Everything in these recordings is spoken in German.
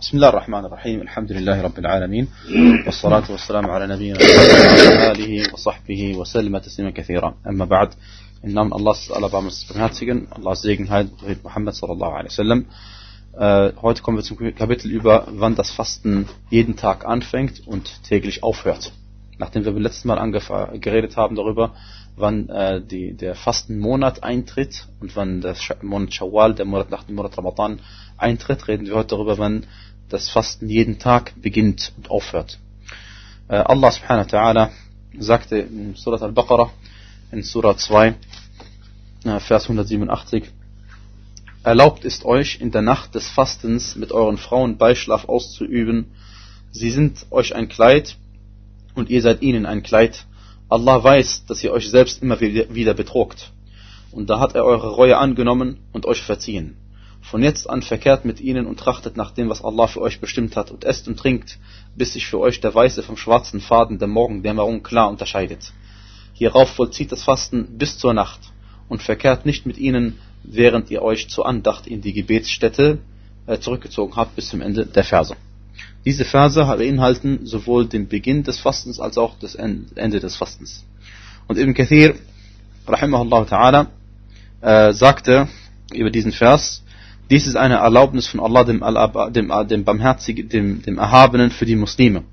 بسم الله الرحمن الرحيم. الحمد لله رب العالمين. والصلاة والسلام على نبينا وعلى آله وصحبه وسلم تسليما كثيرا. أما بعد إن الله سأل بعض المستفناتيين الله سيجن هذا محمد صلى الله عليه وسلم. Uh, heute kommen wir zum Kapitel über, wann das Fasten jeden Tag anfängt und täglich aufhört. Nachdem wir beim letzten Mal geredet haben darüber, wann äh, die, der Fastenmonat eintritt und wann der Monat Shawwal, der Monat nach dem Monat Ramadan eintritt, reden wir heute darüber, wann das Fasten jeden Tag beginnt und aufhört. Äh, Allah subhanahu wa ta'ala sagte in Surat al-Baqarah, in Surah 2, äh, Vers 187, Erlaubt ist euch in der Nacht des Fastens mit euren Frauen Beischlaf auszuüben. Sie sind euch ein Kleid und ihr seid ihnen ein Kleid. Allah weiß, dass ihr euch selbst immer wieder betrogt. Und da hat er eure Reue angenommen und euch verziehen. Von jetzt an verkehrt mit ihnen und trachtet nach dem, was Allah für euch bestimmt hat, und esst und trinkt, bis sich für euch der weiße vom schwarzen Faden der Morgendämmerung klar unterscheidet. Hierauf vollzieht das Fasten bis zur Nacht und verkehrt nicht mit ihnen, während ihr euch zur Andacht in die Gebetsstätte äh, zurückgezogen habt bis zum Ende der Verse. Diese Verse beinhalten sowohl den Beginn des Fastens als auch das Ende des Fastens. Und Ibn Kathir, rahimahullah ta'ala, äh, sagte über diesen Vers, dies ist eine Erlaubnis von Allah, dem, dem, dem Barmherzigen, dem, dem Erhabenen für die Muslime.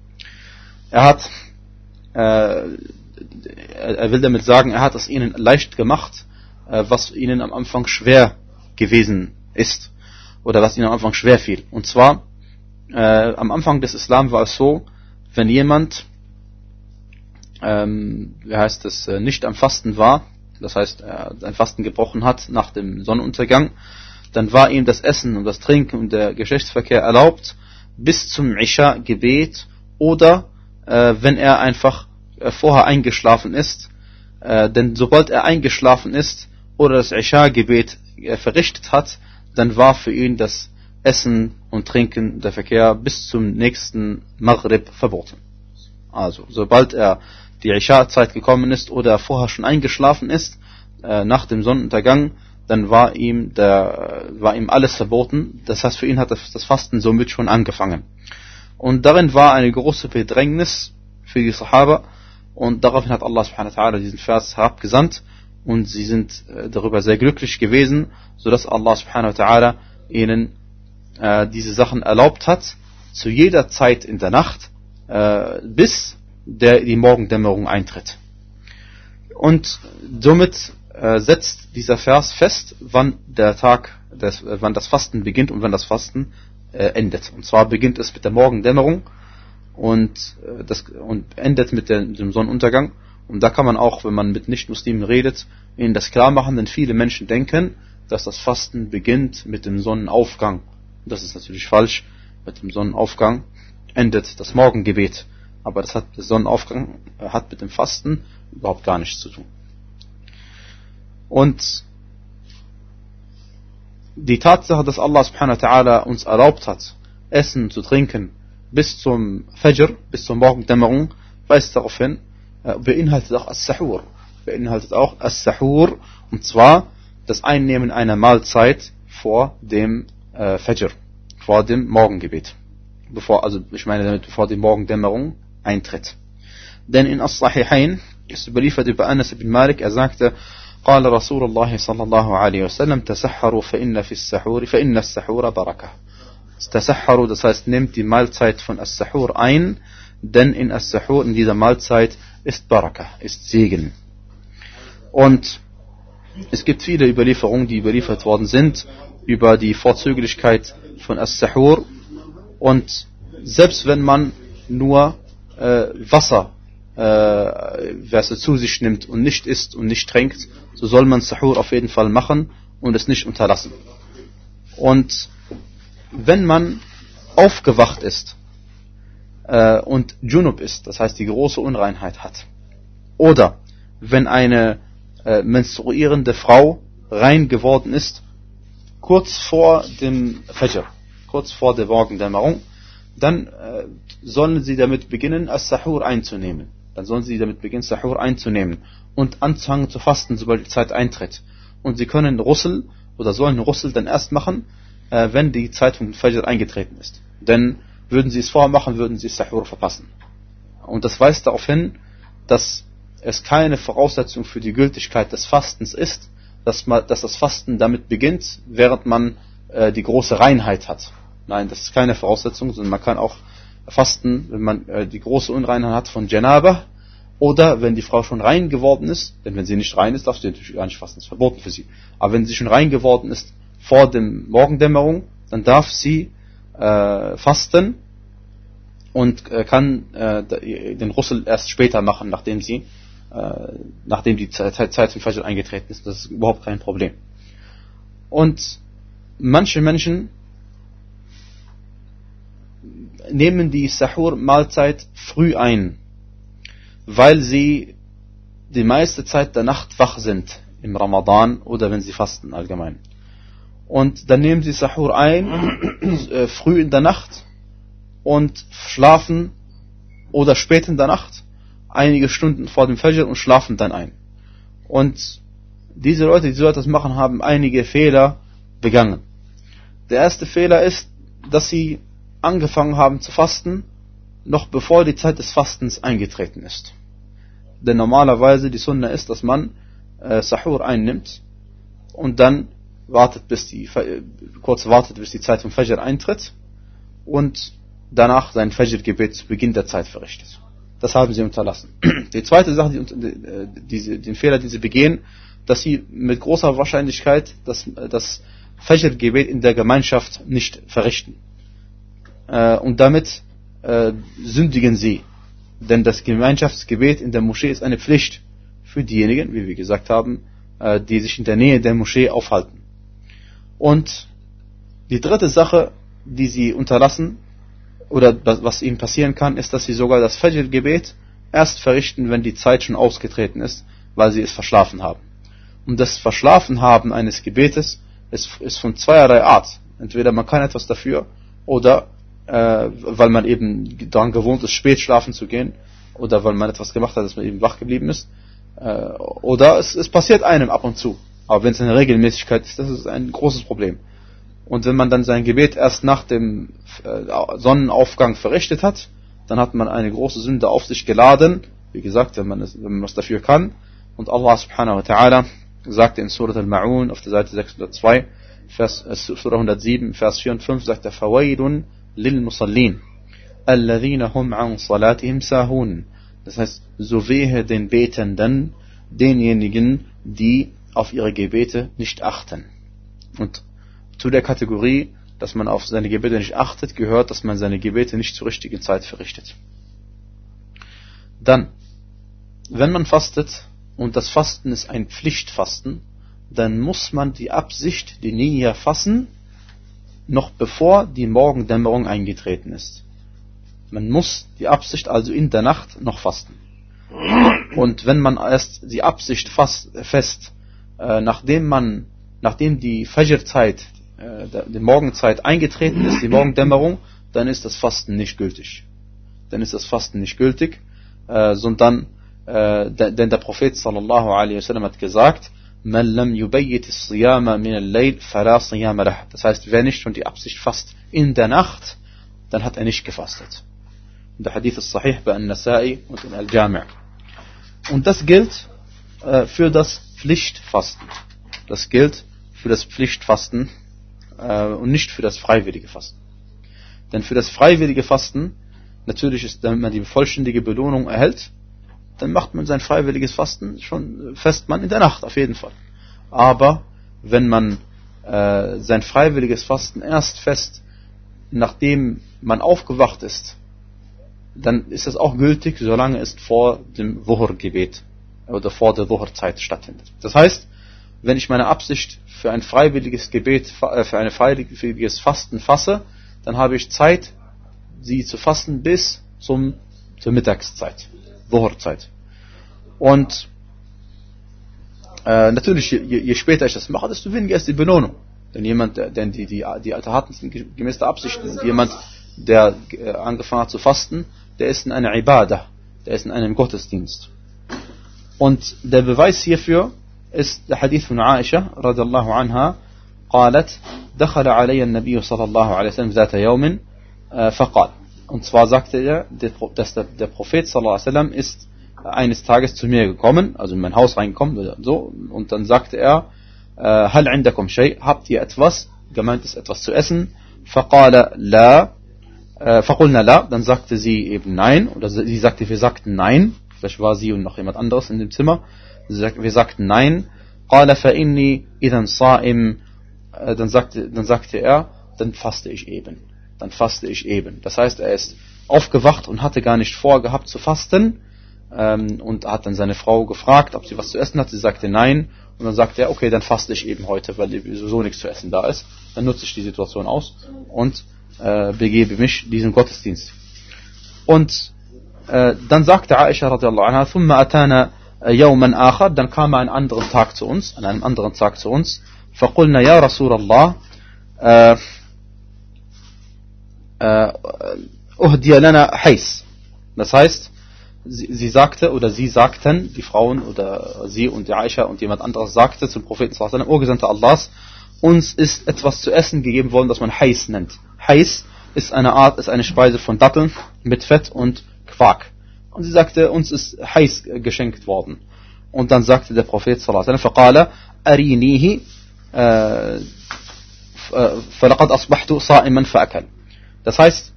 Er hat, äh, er will damit sagen, er hat es ihnen leicht gemacht, äh, was ihnen am Anfang schwer gewesen ist. Oder was ihnen am Anfang schwer fiel. Und zwar, äh, am Anfang des Islam war es so, wenn jemand, ähm, wie heißt es, äh, nicht am Fasten war, das heißt, er sein Fasten gebrochen hat nach dem Sonnenuntergang, dann war ihm das Essen und das Trinken und der Geschlechtsverkehr erlaubt bis zum Isha-Gebet oder äh, wenn er einfach äh, vorher eingeschlafen ist. Äh, denn sobald er eingeschlafen ist oder das Isha-Gebet äh, verrichtet hat, dann war für ihn das Essen und Trinken, der Verkehr bis zum nächsten Maghrib verboten. Also, sobald er die Isha-Zeit gekommen ist oder vorher schon eingeschlafen ist, äh, nach dem Sonnenuntergang, dann war ihm, der, war ihm alles verboten. Das heißt, für ihn hat das Fasten somit schon angefangen. Und darin war eine große Bedrängnis für die Sahaba. Und daraufhin hat Allah subhanahu wa ta'ala diesen Vers herabgesandt. Und sie sind äh, darüber sehr glücklich gewesen, sodass Allah subhanahu wa ta'ala ihnen äh, diese Sachen erlaubt hat, zu jeder Zeit in der Nacht, äh, bis der, die Morgendämmerung eintritt. Und somit äh, setzt dieser Vers fest, wann der Tag, des, äh, wann das Fasten beginnt und wann das Fasten äh, endet. Und zwar beginnt es mit der Morgendämmerung und, äh, das, und endet mit, der, dem Sonnenuntergang. Und da kann man auch, wenn man mit Nichtmuslimen redet, ihnen das klar machen, denn viele Menschen denken, dass das Fasten beginnt mit dem Sonnenaufgang. Das ist natürlich falsch. Mit dem Sonnenaufgang endet das Morgengebet. Aber das hat, der Sonnenaufgang äh, hat mit dem Fasten überhaupt gar nichts zu tun. Und die Tatsache, dass Allah subhanahu wa uns erlaubt hat, Essen zu trinken bis zum Fajr, bis zur Morgendämmerung, weist darauf hin, äh, beinhaltet auch As-Sahur. Beinhaltet auch As-Sahur, und zwar das Einnehmen einer Mahlzeit vor dem äh, Fajr, vor dem Morgengebet. Bevor, also ich meine damit, bevor die Morgendämmerung eintritt. Denn in As-Sahihain ist überliefert über Anas ibn Malik, er sagte, قال رسول الله صلى الله عليه وسلم تسحروا فإن في السحور فإن السحور بركة تسحروا das heißt nehmt die Mahlzeit von As-Sahur ein denn in As-Sahur in dieser Mahlzeit ist Baraka ist Segen und es gibt viele Überlieferungen die überliefert worden sind über die Vorzüglichkeit von As-Sahur und selbst wenn man nur äh, Wasser äh, zu sich nimmt und nicht isst und nicht trinkt, so soll man Sahur auf jeden Fall machen und es nicht unterlassen. Und wenn man aufgewacht ist äh, und Junub ist, das heißt die große Unreinheit hat, oder wenn eine äh, menstruierende Frau rein geworden ist, kurz vor dem Fajr, kurz vor der Morgendämmerung, dann äh, sollen sie damit beginnen, As-Sahur einzunehmen dann sollen sie damit beginnen, Sahur einzunehmen und anzufangen zu fasten, sobald die Zeit eintritt. Und sie können Russel oder sollen Russel dann erst machen, äh, wenn die Zeit von Fajr eingetreten ist. Denn würden sie es vorher machen, würden sie Sahur verpassen. Und das weist darauf hin, dass es keine Voraussetzung für die Gültigkeit des Fastens ist, dass, man, dass das Fasten damit beginnt, während man äh, die große Reinheit hat. Nein, das ist keine Voraussetzung, sondern man kann auch fasten, wenn man äh, die große Unreinheit hat von Janaba oder wenn die Frau schon rein geworden ist, denn wenn sie nicht rein ist, darf sie natürlich gar nicht fasten, das ist verboten für sie. Aber wenn sie schon rein geworden ist vor dem Morgendämmerung, dann darf sie äh, fasten und äh, kann äh, den Russel erst später machen, nachdem sie, äh, nachdem die Zeit, Zeit zum Fajr eingetreten ist. Das ist überhaupt kein Problem. Und manche Menschen nehmen die Sahur-Mahlzeit früh ein, weil sie die meiste Zeit der Nacht wach sind im Ramadan oder wenn sie fasten allgemein. Und dann nehmen sie Sahur ein, äh, früh in der Nacht und schlafen oder spät in der Nacht, einige Stunden vor dem Fajr und schlafen dann ein. Und diese Leute, die so etwas machen, haben einige Fehler begangen. Der erste Fehler ist, dass sie angefangen haben zu fasten, noch bevor die Zeit des Fastens eingetreten ist. Denn normalerweise die Sunna ist, dass man äh, Sahur einnimmt und dann wartet, bis die, kurz wartet, bis die Zeit vom Fajr eintritt und danach sein Fajr-Gebet zu Beginn der Zeit verrichtet. Das haben sie unterlassen. Die zweite Sache, die, äh, die, den Fehler, den sie begehen, dass sie mit großer Wahrscheinlichkeit das, das Fajr-Gebet in der Gemeinschaft nicht verrichten. Äh, und damit äh, sündigen sie. Denn das Gemeinschaftsgebet in der Moschee ist eine Pflicht für diejenigen, wie wir gesagt haben, äh, die sich in der Nähe der Moschee aufhalten. Und die dritte Sache, die sie unterlassen, oder was ihnen passieren kann, ist, dass sie sogar das Fajr-Gebet erst verrichten, wenn die Zeit schon ausgetreten ist, weil sie es verschlafen haben. Und das Verschlafenhaben eines Gebetes ist, ist von zweierlei Art. Entweder man kann etwas dafür oder äh, weil man eben daran gewohnt ist, spät schlafen zu gehen oder weil man etwas gemacht hat, dass man eben wach geblieben ist. Äh, oder es, es passiert einem ab und zu. Aber wenn es eine Regelmäßigkeit ist, das ist ein großes Problem. Und wenn man dann sein Gebet erst nach dem äh, Sonnenaufgang verrichtet hat, dann hat man eine große Sünde auf sich geladen. Wie gesagt, wenn man, es, wenn man was dafür kann. Und Allah subhanahu wa ta'ala sagte in Surat al-Ma'un auf der Seite 602, Vers, äh, Surah 107, Vers 4 und 5, sagt er, alladhina hum an salatihim sahun. Das heißt, so wehe den Betenden, denjenigen, die auf ihre Gebete nicht achten. Und zu der Kategorie, dass man auf seine Gebete nicht achtet, gehört, dass man seine Gebete nicht zur richtigen Zeit verrichtet. Dann, wenn man fastet, und das Fasten ist ein Pflichtfasten, dann muss man die Absicht, die Niyya fassen, noch bevor die Morgendämmerung eingetreten ist. Man muss die Absicht also in der Nacht noch fasten. Und wenn man erst die Absicht fast, fest, äh, nachdem man, nachdem die Fajr-Zeit, äh, die Morgenzeit eingetreten ist, die Morgendämmerung, dann ist das Fasten nicht gültig. Dann ist das Fasten nicht gültig, äh, sondern, äh, denn der Prophet sallallahu alaihi wasallam hat gesagt, man lam as-siyama min fala siyama lah. Das heißt, wer nicht schon die Absicht fasst in der Nacht, dann hat er nicht gefastet. Und der Hadith ist sahih bei An-Nasai und in Al-Jami'. Und das gilt äh, für das Pflichtfasten. Das gilt für das Pflichtfasten äh, und nicht für das freiwillige Fasten. Denn für das freiwillige Fasten, natürlich ist, damit man die vollständige Belohnung erhält, dann macht man sein freiwilliges Fasten schon fest man in der Nacht, auf jeden Fall. Aber wenn man äh, sein freiwilliges Fasten erst fest, nachdem man aufgewacht ist, dann ist das auch gültig, solange es vor dem Wuhr-Gebet oder vor der Wuhr-Zeit stattfindet. Das heißt, wenn ich meine Absicht für ein freiwilliges Gebet, äh, für ein freiwilliges Fasten fasse, dann habe ich Zeit, sie zu fasten bis zum, zur Mittagszeit. Dhuhr-Zeit. Und äh, natürlich, je, je, später ich das mache, desto weniger ist die Belohnung. Denn jemand, denn die, die, die Taten sind gemäß der Absicht, jemand, der äh, angefangen hat zu fasten, der ist in einer Ibadah, der ist in einem Gottesdienst. Und der Beweis hierfür ist der Hadith von Aisha, radiallahu anha, قالت دخل علي النبي صلى الله عليه وسلم ذات يوم فقال und zwar sagte er, dass der, der Prophet sallallahu alaihi wasallam ist eines Tages zu mir gekommen, also in mein Haus reingekommen, so, und dann sagte er, هل عندكم شيء, habt ihr etwas, gemeint ist etwas zu essen, فقال لا, فقلنا لا, dann sagte sie eben nein, oder sie sagte, wir sagten nein, vielleicht war sie und noch jemand anderes in dem Zimmer, wir sagten nein, قال فإني إذا صائم, dann sagte, dann sagte er, dann faste ich eben, dann faste ich eben. Das heißt, er ist aufgewacht und hatte gar nicht vorgehabt zu fasten, ähm, und hat dann seine Frau gefragt, ob sie was zu essen hat. Sie sagte nein. Und dann sagte er, okay, dann faste ich eben heute, weil sowieso nichts zu essen da ist. Dann nutze ich die Situation aus und äh, begebe mich diesem Gottesdienst. Und äh, dann sagte Aisha radiallahu anha, ثم أتانا يوما آخر, dann kam er einen anderen Tag zu uns, an einem anderen Tag zu uns. فقلنا يا رسول الله أهدي لنا حيث. Das heißt, sie, sie, sagte oder sie sagten, die Frauen oder sie und die Aisha und jemand anderes sagte zum Propheten sallallahu O Gesandter Allahs, uns ist etwas zu essen gegeben worden, das man Heiß nennt. Heiß ist eine Art, ist eine Speise von Datteln mit Fett und Quark. Und sie sagte, uns ist heiß geschenkt worden. Und dann sagte der Prophet sallallahu alaihi wasallam, arinihi äh, äh, falaqad asbahtu sa'iman fa'akal. Das heißt,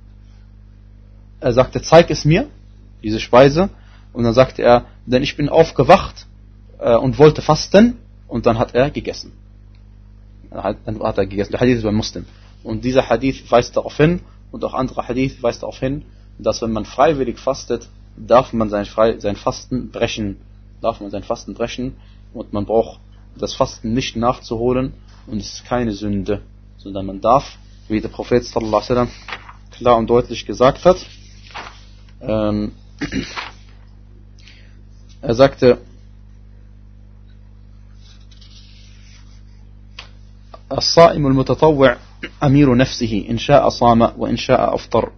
er sagte, zeig es mir, diese Speise. Und dann sagte er, denn ich bin aufgewacht äh, und wollte fasten. Und dann hat er gegessen. Dann hat er gegessen. Der Hadith ist bei Muslim. Und dieser Hadith weist darauf hin, und auch andere Hadith weist darauf hin, dass wenn man freiwillig fastet, darf man sein, Frei, sein Fasten brechen. Darf man sein Fasten brechen und man braucht das Fasten nicht nachzuholen und es ist keine Sünde, sondern man darf, wie der Prophet sallallahu alaihi wasallam klar und deutlich gesagt hat, ähm, er sagte, الصائم المتطوع أمير نفسه إن شاء صام وإن شاء أفطر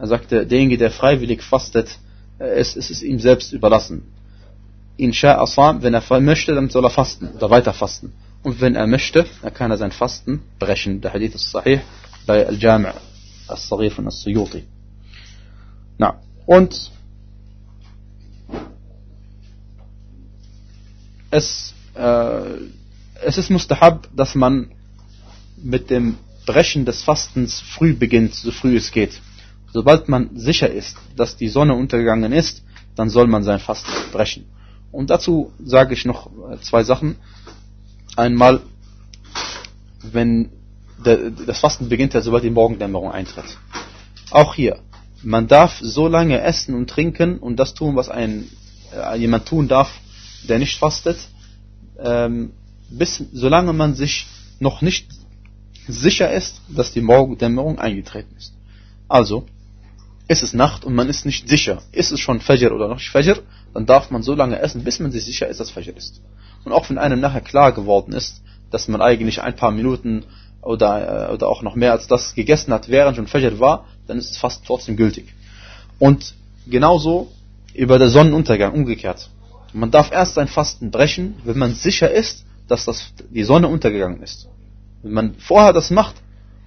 Er sagte, derjenige, der freiwillig fastet, es, es ist ihm selbst überlassen. Insha wenn er möchte, dann soll er fasten oder weiter fasten. Und wenn er möchte, dann kann er sein Fasten brechen. Der Hadith ist sahih bei Al-Jami' al-Saghir von Al-Suyuti. Na, und es, äh, es ist mustahab, dass man mit dem Brechen des Fastens früh beginnt, so früh es geht. Sobald man sicher ist, dass die Sonne untergegangen ist, dann soll man sein Fasten brechen. Und dazu sage ich noch zwei Sachen. Einmal, wenn der, das Fasten beginnt ja, sobald die Morgendämmerung eintritt. Auch hier, man darf so lange essen und trinken und das tun, was ein, äh, jemand tun darf, der nicht fastet, ähm, bis solange man sich noch nicht sicher ist, dass die Morgendämmerung eingetreten ist. Also, ist es Nacht und man ist nicht sicher, ist es schon Fajr oder noch nicht Fajr, dann darf man so lange essen, bis man sich sicher ist, dass Fajr ist. Und auch wenn einem nachher klar geworden ist, dass man eigentlich ein paar Minuten oder, äh, oder auch noch mehr als das gegessen hat, während schon Fajr war, dann ist es fast trotzdem gültig. Und genauso über den Sonnenuntergang, umgekehrt. Man darf erst sein Fasten brechen, wenn man sicher ist, dass das, die Sonne untergegangen ist. Wenn man vorher das macht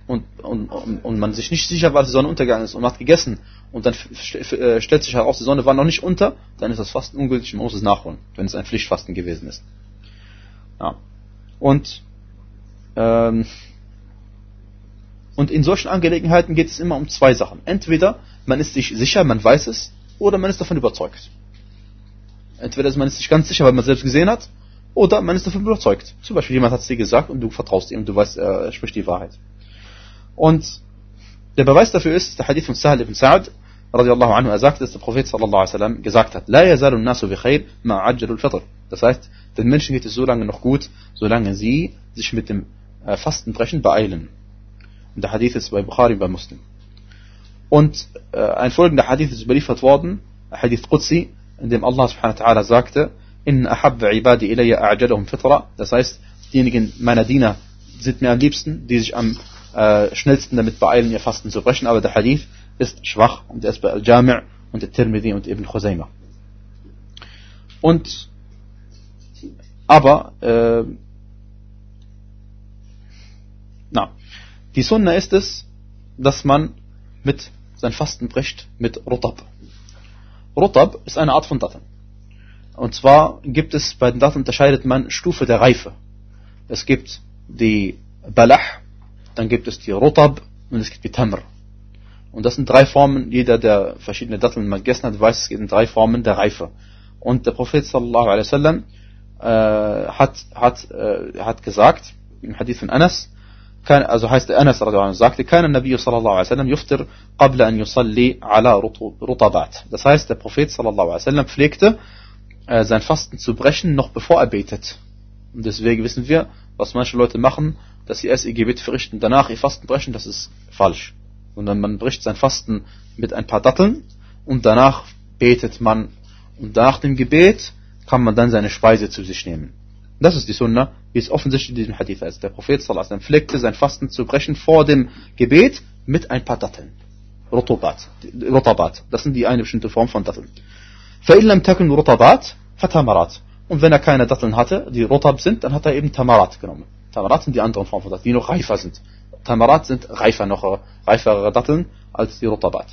und, und, und man sich nicht sicher war, dass die Sonne untergegangen ist und man hat gegessen und dann äh, stellt sich heraus, die Sonne war noch nicht unter, dann ist das Fasten ungültig, man muss es nachholen, wenn es ein Pflichtfasten gewesen ist. Ja. Und ähm, und in solchen Angelegenheiten geht es immer um zwei Sachen. Entweder man ist sich sicher, man weiß es, oder man ist davon überzeugt. Entweder ist man sich ganz sicher, weil man es selbst gesehen hat, oder man ist davon überzeugt. Zum Beispiel jemand hat es dir gesagt und du vertraust ihm, du weißt, er spricht die Wahrheit. Und der Beweis dafür ist der Hadith von Sahal ibn Sa'ad, radiallahu anhu, er sagt, dass der Prophet sallallahu alaihi wasallam gesagt hat, La yazalu nasu bi khair ma ajjalul fitr. Das heißt, den Menschen geht es so lange noch gut, solange sie sich mit dem äh, Fastenbrechen beeilen. Und der Hadith ist bei Bukhari bei Muslim. Und äh, ein folgender Hadith ist überliefert worden, Hadith Qudsi, in dem Allah subhanahu wa sagte, in ibadi das heißt, diejenigen meiner Diener sind mir am liebsten, die sich am äh, schnellsten damit beeilen, ihr Fasten zu brechen, aber der Hadith ist schwach und er ist bei Al-Jami' und der Tirmidhi und Ibn Khuzaymah. Und aber äh, na, Die Sunna ist es, dass man mit sein Fasten bricht mit Rutab. Rutab ist eine Art von Datteln. Und zwar gibt es bei den Datteln unterscheidet man Stufe der Reife. Es gibt die Balach, dann gibt es die Rutab und es gibt die Tamr. Und das sind drei Formen, jeder, der verschiedene Datteln mal gegessen hat, weiß, es gibt drei Formen der Reife. Und der Prophet sallallahu alaihi wasallam äh, hat, hat, äh, hat gesagt, im Hadith von Anas, كان also heißt Anas radiallahu sagte كان النبي صلى الله عليه وسلم يفطر قبل أن يصلي على رطبات das heißt der Prophet صلى الله عليه وسلم pflegte äh, sein Fasten zu brechen noch bevor er betet und deswegen wissen wir was manche Leute machen dass sie erst ihr Gebet verrichten danach ihr Fasten brechen das ist falsch sondern man bricht sein Fasten mit ein paar Datteln und danach betet man und nach dem Gebet kann man dann seine Speise zu sich nehmen das ist die Sunna, wie es offensichtlich in diesem Hadith ist. Der Prophet sallallahu pflegte sein Fasten zu brechen vor dem Gebet mit ein paar Datteln. Rotobat. Rotabat. Das sind die eine bestimmte Form von Datteln. فَإِلَّمْ تَكُنْ رُطَبَاتٍ فَتَمَرَاتٍ Und wenn er keine Datteln hatte, die Rotab sind, dann hat er eben Tamarat genommen. Tamarat sind die anderen Formen von Datteln, die noch reifer sind. Tamarat sind reifer, noch reifere Datteln als die Rotabat.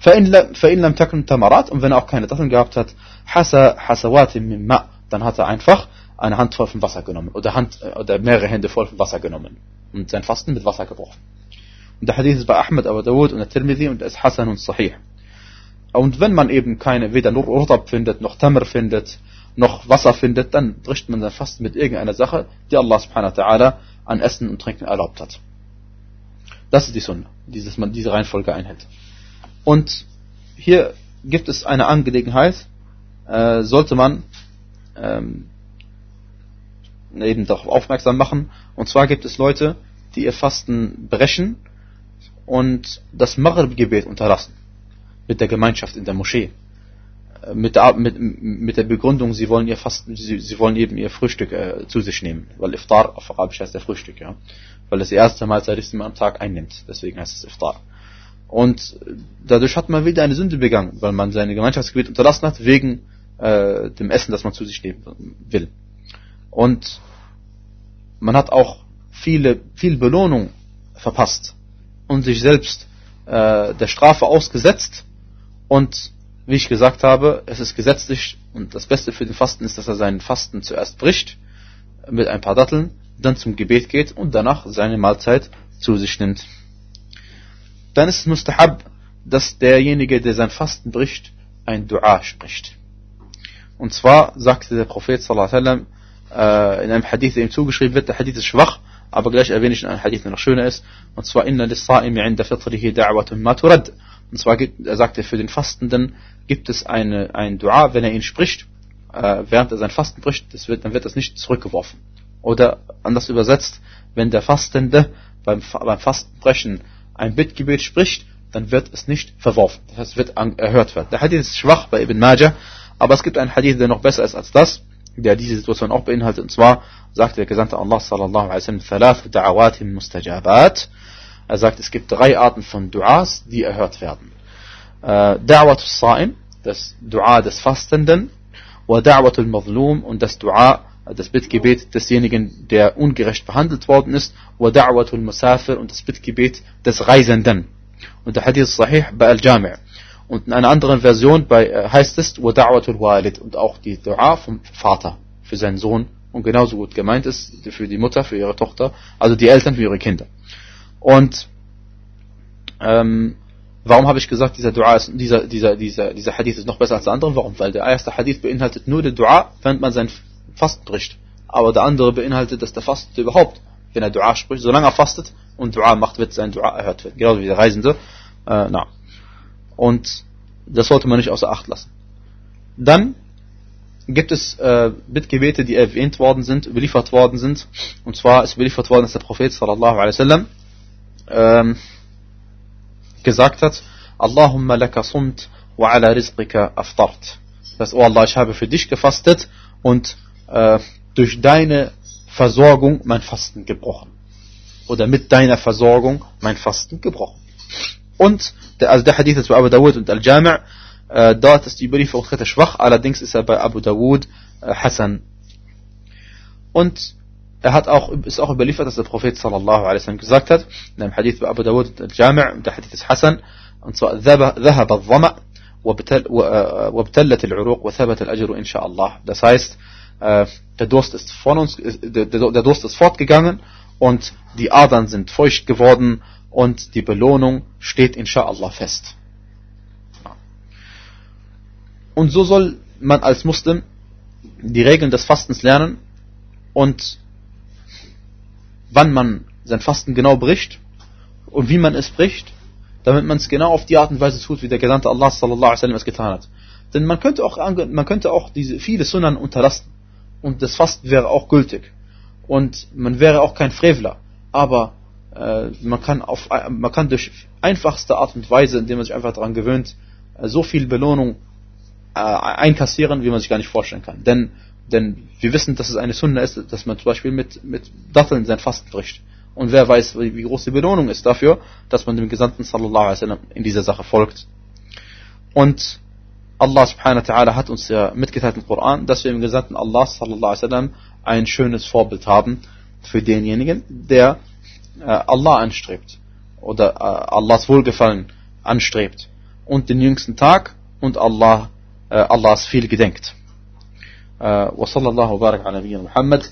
فَإِن لَمْ تَكُنْ Tamarat Und wenn er auch keine Datteln gehabt hat, حَسَ حَسَوَاتٍ مِّن مَاءٍ Dann hat er einfach eine Hand voll von Wasser genommen oder, Hand, äh, oder mehrere Hände voll von Wasser genommen und sein Fasten mit Wasser gebrochen. Und der Hadith ist bei Ahmed, Abu Dawud und der Tirmidhi und er ist Hassan und Sahih. Und wenn man eben keine, weder nur Urtab findet, noch Tamr findet, noch Wasser findet, dann bricht man sein Fasten mit irgendeiner Sache, die Allah subhanahu wa ta'ala an Essen und Trinken erlaubt hat. Das ist die Sunna, dass man diese Reihenfolge einhält. Und hier gibt es eine Angelegenheit, äh, sollte man ähm, eben darauf aufmerksam machen. Und zwar gibt es Leute, die ihr Fasten brechen und das Maghrib-Gebet unterlassen. Mit der Gemeinschaft in der Moschee. Äh, mit der, mit, mit der Begründung, sie wollen ihr Fasten, sie, sie wollen eben ihr Frühstück äh, zu sich nehmen. Weil Iftar auf Arabisch heißt der Frühstück, ja. Weil es die erste Mahlzeit ist, die man am Tag einnimmt. Deswegen heißt es Iftar. Und dadurch hat man wieder eine Sünde begangen, weil man seine Gemeinschaftsgebet unterlassen hat, wegen äh, dem Essen, das man zu sich nehmen will. Und man hat auch viele, viel Belohnung verpasst und sich selbst äh, der Strafe ausgesetzt. Und wie ich gesagt habe, es ist gesetzlich und das Beste für den Fasten ist, dass er seinen Fasten zuerst bricht mit ein paar Datteln, dann zum Gebet geht und danach seine Mahlzeit zu sich nimmt. Dann ist es mustahab, dass derjenige, der sein Fasten bricht, ein Dua spricht. Und zwar sagte der Prophet sallallahu wasallam, äh, in einem Hadith, der ihm zugeschrieben wird, der Hadith ist schwach, aber gleich erwähne ich in einem Hadith, der noch schöner ist, und zwar inna lis-sa'imi 'inda fitrihi da'watun ma. Und zwar gibt, er sagt er, für den Fastenden gibt es eine, ein Dua, wenn er ihn spricht, äh, während er sein Fasten bricht, das wird, dann wird das nicht zurückgeworfen. Oder anders übersetzt, wenn der Fastende beim, beim Fastenbrechen ein Bittgebet spricht, dann wird es nicht verworfen. Das heißt, wird an, erhört werden. Der Hadith ist schwach bei Ibn Majah, aber es gibt einen Hadith, der noch besser ist als das, der diese Situation auch beinhaltet. Und zwar sagt der Gesandte Allah sallallahu alaihi wa sallam. Er sagt, es gibt drei Arten von Duas, die erhört werden. Da'wat al-Sa'im, das Dua des Fastenden, wa Da'wat al-Mazlum und das Dua, das Bittgebet desjenigen, der ungerecht behandelt worden ist, wa Da'wat al-Musafir und das Bittgebet des Reisenden. Und der Hadith Sahih bei Al-Jami'. Und in einer anderen Version bei, äh, heißt es, Wada'watul Walid und auch die Dua vom Vater für seinen Sohn und genauso gut gemeint ist für die Mutter, für ihre Tochter, also die Eltern für ihre Kinder. Und ähm, warum habe ich gesagt, dieser Dua ist, dieser, dieser, dieser, dieser Hadith ist noch besser als der andere? Warum? Weil der erste Hadith beinhaltet nur die Dua, wenn man sein Fasten bricht. Aber der andere beinhaltet, dass der Fasten überhaupt, wenn er Dua spricht, solange er fastet und Dua macht, wird sein Dua erhört werden. Genauso wie der Reisende. Äh, na. Und das sollte man nicht außer Acht lassen. Dann gibt es äh, Bittgebete, die erwähnt worden sind, überliefert worden sind. Und zwar ist überliefert worden, dass der Prophet sallallahu alaihi wasallam ähm, gesagt hat, Allahumma laka sumt wa ala rizqika aftart. Das oh Allah, ich habe für dich gefastet und äh, durch deine Versorgung mein Fasten gebrochen. Oder mit deiner Versorgung mein Fasten gebrochen. Und der, also der Hadith ist bei Abu Dawud und Al-Jami' äh, dort ist die Überlieferungskette schwach, allerdings ist er bei Abu Dawud äh, Hassan. Und er hat auch, ist auch überliefert, dass der Prophet sallallahu alaihi wasallam gesagt hat, in einem Hadith bei Abu Dawud al-Jami' der Hadith ist Hassan, und zwar ذهب الظمأ وابتلت العروق وثبت الأجر إن شاء الله. Das heißt, der Durst ist von uns, der, der Durst ist fortgegangen und die Adern sind feucht geworden und die Belohnung steht inshallah fest. Und so soll man als Muslim die Regeln des Fastens lernen und wann man sein Fasten genau bricht und wie man es bricht, damit man es genau auf die Art und Weise tut, wie der Gesandte Allah sallallahu alaihi wasallam es getan hat. Denn man könnte auch, man könnte auch diese viele Sunnen unterlassen und das Fasten wäre auch gültig und man wäre auch kein Frevler. Aber äh, man kann auf, man kann durch einfachste Art und Weise, indem man sich einfach daran gewöhnt, äh, so viel Belohnung äh, einkassieren, wie man sich gar nicht vorstellen kann. Denn denn wir wissen, dass es eine Sunna ist, dass man zum Beispiel mit, mit Datteln sein Fasten bricht. Und wer weiß, wie, groß die Belohnung ist dafür, dass man dem Gesandten sallallahu alaihi wasallam in dieser Sache folgt. Und Allah subhanahu wa ta'ala hat uns ja mitgeteilt im Koran, dass wir im Gesandten Allah sallallahu alaihi wasallam ein schönes Vorbild haben für denjenigen, der äh, Allah anstrebt oder äh, Allahs Wohlgefallen anstrebt und den jüngsten Tag und Allah äh, Allahs viel gedenkt. وصلى الله وبارك على نبينا محمد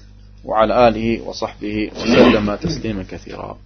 وعلى آله وصحبه وسلم تسليما كثيرا.